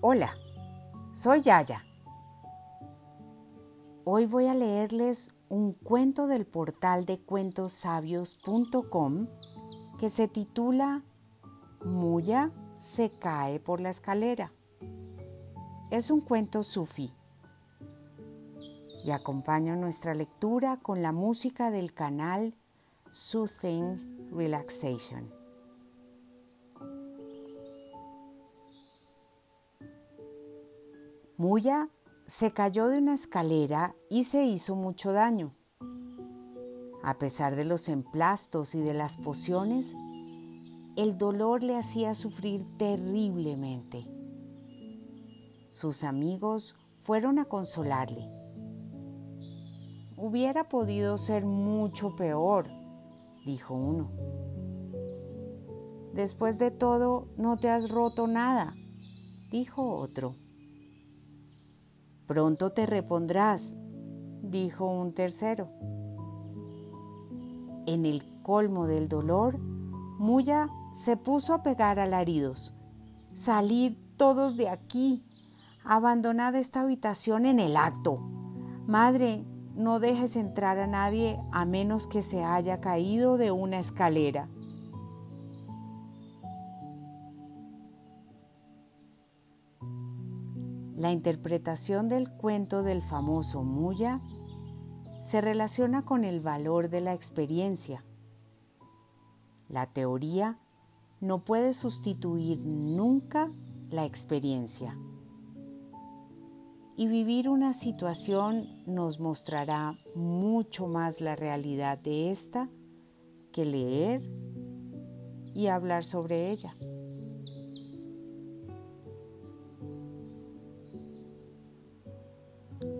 Hola, soy Yaya. Hoy voy a leerles un cuento del portal de cuentosabios.com que se titula Muya se cae por la escalera. Es un cuento sufi y acompaño nuestra lectura con la música del canal Soothing Relaxation. Muya se cayó de una escalera y se hizo mucho daño. A pesar de los emplastos y de las pociones, el dolor le hacía sufrir terriblemente. Sus amigos fueron a consolarle. Hubiera podido ser mucho peor, dijo uno. Después de todo, no te has roto nada, dijo otro. Pronto te repondrás, dijo un tercero. En el colmo del dolor, Muya se puso a pegar alaridos. Salir todos de aquí. Abandonad esta habitación en el acto. Madre, no dejes entrar a nadie a menos que se haya caído de una escalera. La interpretación del cuento del famoso Muya se relaciona con el valor de la experiencia. La teoría no puede sustituir nunca la experiencia. Y vivir una situación nos mostrará mucho más la realidad de esta que leer y hablar sobre ella.